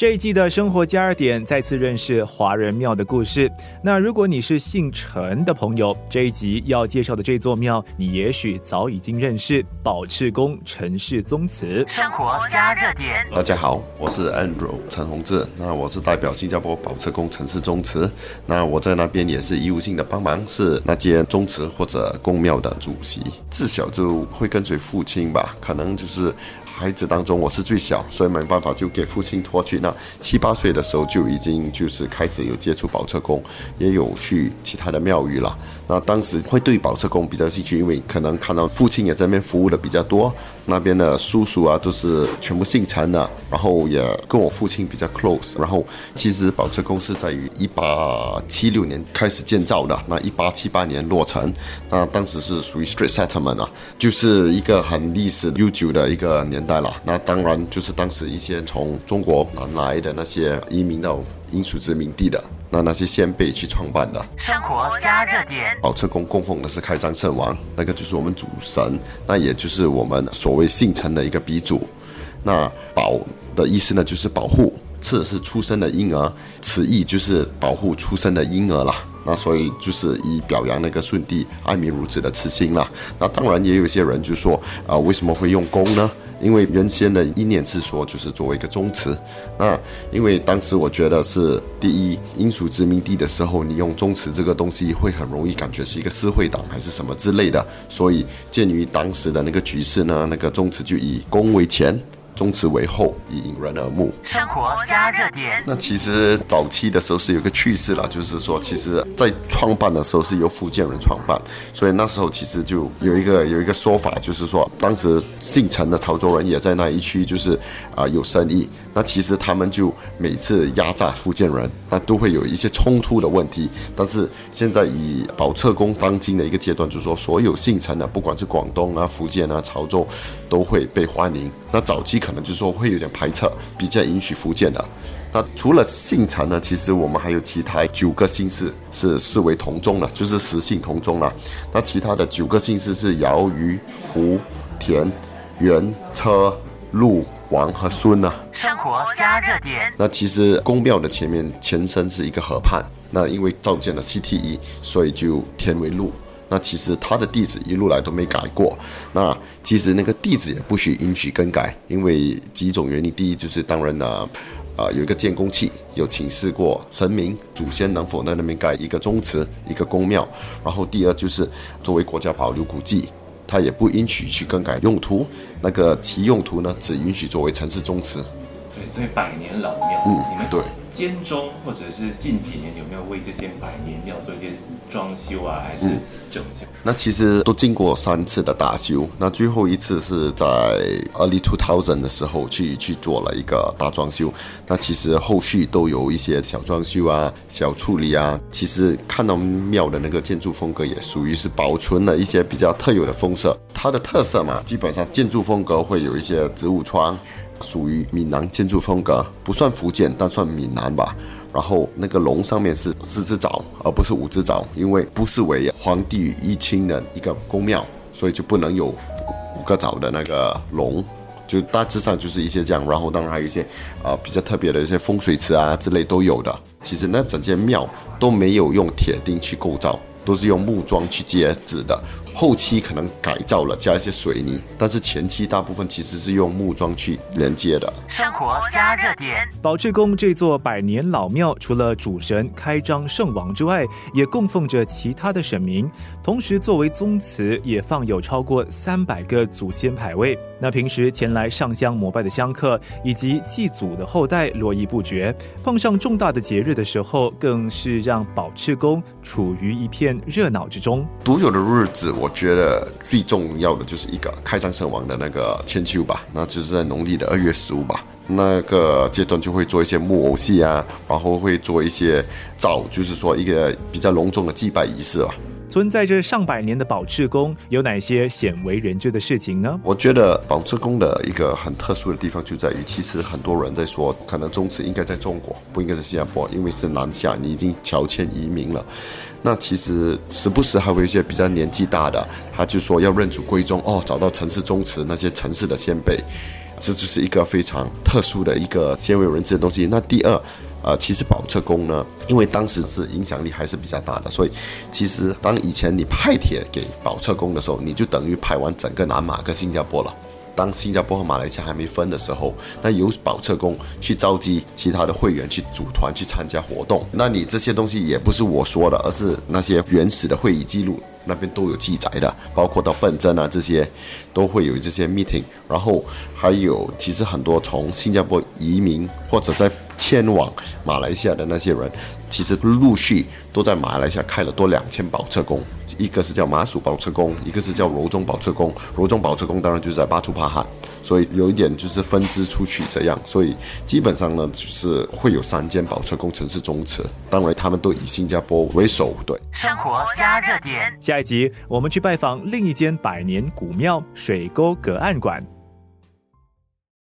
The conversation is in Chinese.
这一季的生活加热点再次认识华人庙的故事。那如果你是姓陈的朋友，这一集要介绍的这座庙，你也许早已经认识宝赤宫陈氏宗祠。生活加热点，大家好，我是 Andrew 陈宏志，那我是代表新加坡宝赤宫陈氏宗祠，那我在那边也是义务性的帮忙，是那间宗祠或者宫庙的主席。自小就会跟随父亲吧，可能就是。孩子当中，我是最小，所以没办法就给父亲托去。那七八岁的时候就已经就是开始有接触宝车宫，也有去其他的庙宇了。那当时会对宝车宫比较兴趣，因为可能看到父亲也在那边服务的比较多，那边的叔叔啊都是全部姓陈的，然后也跟我父亲比较 close。然后其实宝车宫是在于一八七六年开始建造的，那一八七八年落成。那当时是属于 street settlement 啊，就是一个很历史悠久的一个年。代了，那当然就是当时一些从中国南来的那些移民到英属殖民地的，那那些先辈去创办的。生活加热点，宝车宫供奉的是开张圣王，那个就是我们主神，那也就是我们所谓姓陈的一个鼻祖。那宝的意思呢，就是保护；赤是出生的婴儿，此意就是保护出生的婴儿啦。那所以就是以表扬那个舜帝爱民如子的慈心啦。那当然也有一些人就说啊，为什么会用宫呢？因为原先的意念是说，就是作为一个宗祠。那因为当时我觉得是第一，英属殖民地的时候，你用宗祠这个东西会很容易感觉是一个社会党还是什么之类的。所以鉴于当时的那个局势呢，那个宗祠就以公为前。宗祠为后，以引人耳目。生活加热点。那其实早期的时候是有个趣事了，就是说，其实在创办的时候是由福建人创办，所以那时候其实就有一个有一个说法，就是说，当时姓陈的潮州人也在那一区，就是啊有生意。那其实他们就每次压榨福建人，那都会有一些冲突的问题。但是现在以宝策宫当今的一个阶段，就是说，所有姓陈的，不管是广东啊、福建啊、潮州，都会被欢迎。那早期可。能就是说会有点排斥，比较允许福建的。那除了姓陈呢，其实我们还有其他九个姓氏是视为同宗的，就是实姓同宗了。那其他的九个姓氏是姚、余、胡、田、元、车、陆、王和孙呢。生活加热点。那其实宫庙的前面前身是一个河畔，那因为造建了 CTE，所以就填为陆。那其实他的地址一路来都没改过。那其实那个地址也不许允许更改，因为几种原因。第一就是当然呢，啊有一个建工器，有请示过神明祖先能否在那边盖一个宗祠、一个宫庙。然后第二就是作为国家保留古迹，它也不允许去更改用途。那个其用途呢，只允许作为城市宗祠。对，所以百年老庙，嗯，你们对。间中或者是近几年有没有为这间百年庙做一些装修啊，还是整修？那其实都经过三次的大修，那最后一次是在 early two thousand 的时候去去做了一个大装修。那其实后续都有一些小装修啊、小处理啊。其实看到庙的那个建筑风格也属于是保存了一些比较特有的风色。它的特色嘛，基本上建筑风格会有一些植物窗。属于闽南建筑风格，不算福建，但算闽南吧。然后那个龙上面是四只爪，而不是五只爪，因为不是为皇帝一亲的一个宫庙，所以就不能有五个爪的那个龙。就大致上就是一些这样。然后当然还有一些啊比较特别的一些风水池啊之类都有的。其实那整间庙都没有用铁钉去构造。都是用木桩去接纸的，后期可能改造了，加一些水泥，但是前期大部分其实是用木桩去连接的。生活加热点，宝志宫这座百年老庙，除了主神开张圣王之外，也供奉着其他的神明，同时作为宗祠，也放有超过三百个祖先牌位。那平时前来上香膜拜的香客以及祭祖的后代络绎不绝，碰上重大的节日的时候，更是让宝赤宫处于一片热闹之中。独有的日子，我觉得最重要的就是一个开张圣王的那个千秋吧，那就是在农历的二月十五吧。那个阶段就会做一些木偶戏啊，然后会做一些早，就是说一个比较隆重的祭拜仪式吧。存在着上百年的宝赤宫，有哪些鲜为人知的事情呢？我觉得宝赤宫的一个很特殊的地方就在于，其实很多人在说，可能宗祠应该在中国，不应该在新加坡，因为是南下，你已经乔迁移民了。那其实时不时还会有一些比较年纪大的，他就说要认祖归宗哦，找到城市宗祠那些城市的先辈，这就是一个非常特殊的一个鲜为人知的东西。那第二，呃，其实宝册宫呢，因为当时是影响力还是比较大的，所以其实当以前你派帖给宝册宫的时候，你就等于派完整个南马跟新加坡了。当新加坡和马来西亚还没分的时候，那由保车工去召集其他的会员去组团去参加活动。那你这些东西也不是我说的，而是那些原始的会议记录那边都有记载的，包括到笨珍啊这些都会有这些 meeting。然后还有其实很多从新加坡移民或者在迁往马来西亚的那些人，其实陆续都在马来西亚开了多两千宝车工。一个是叫马蜀宝车工，一个是叫柔中宝车工。柔中宝车工当然就是在巴图帕罕，所以有一点就是分支出去这样。所以基本上呢，就是会有三间宝车工城市宗祠，当然他们都以新加坡为首。对，生活加热点。下一集我们去拜访另一间百年古庙——水沟隔岸馆。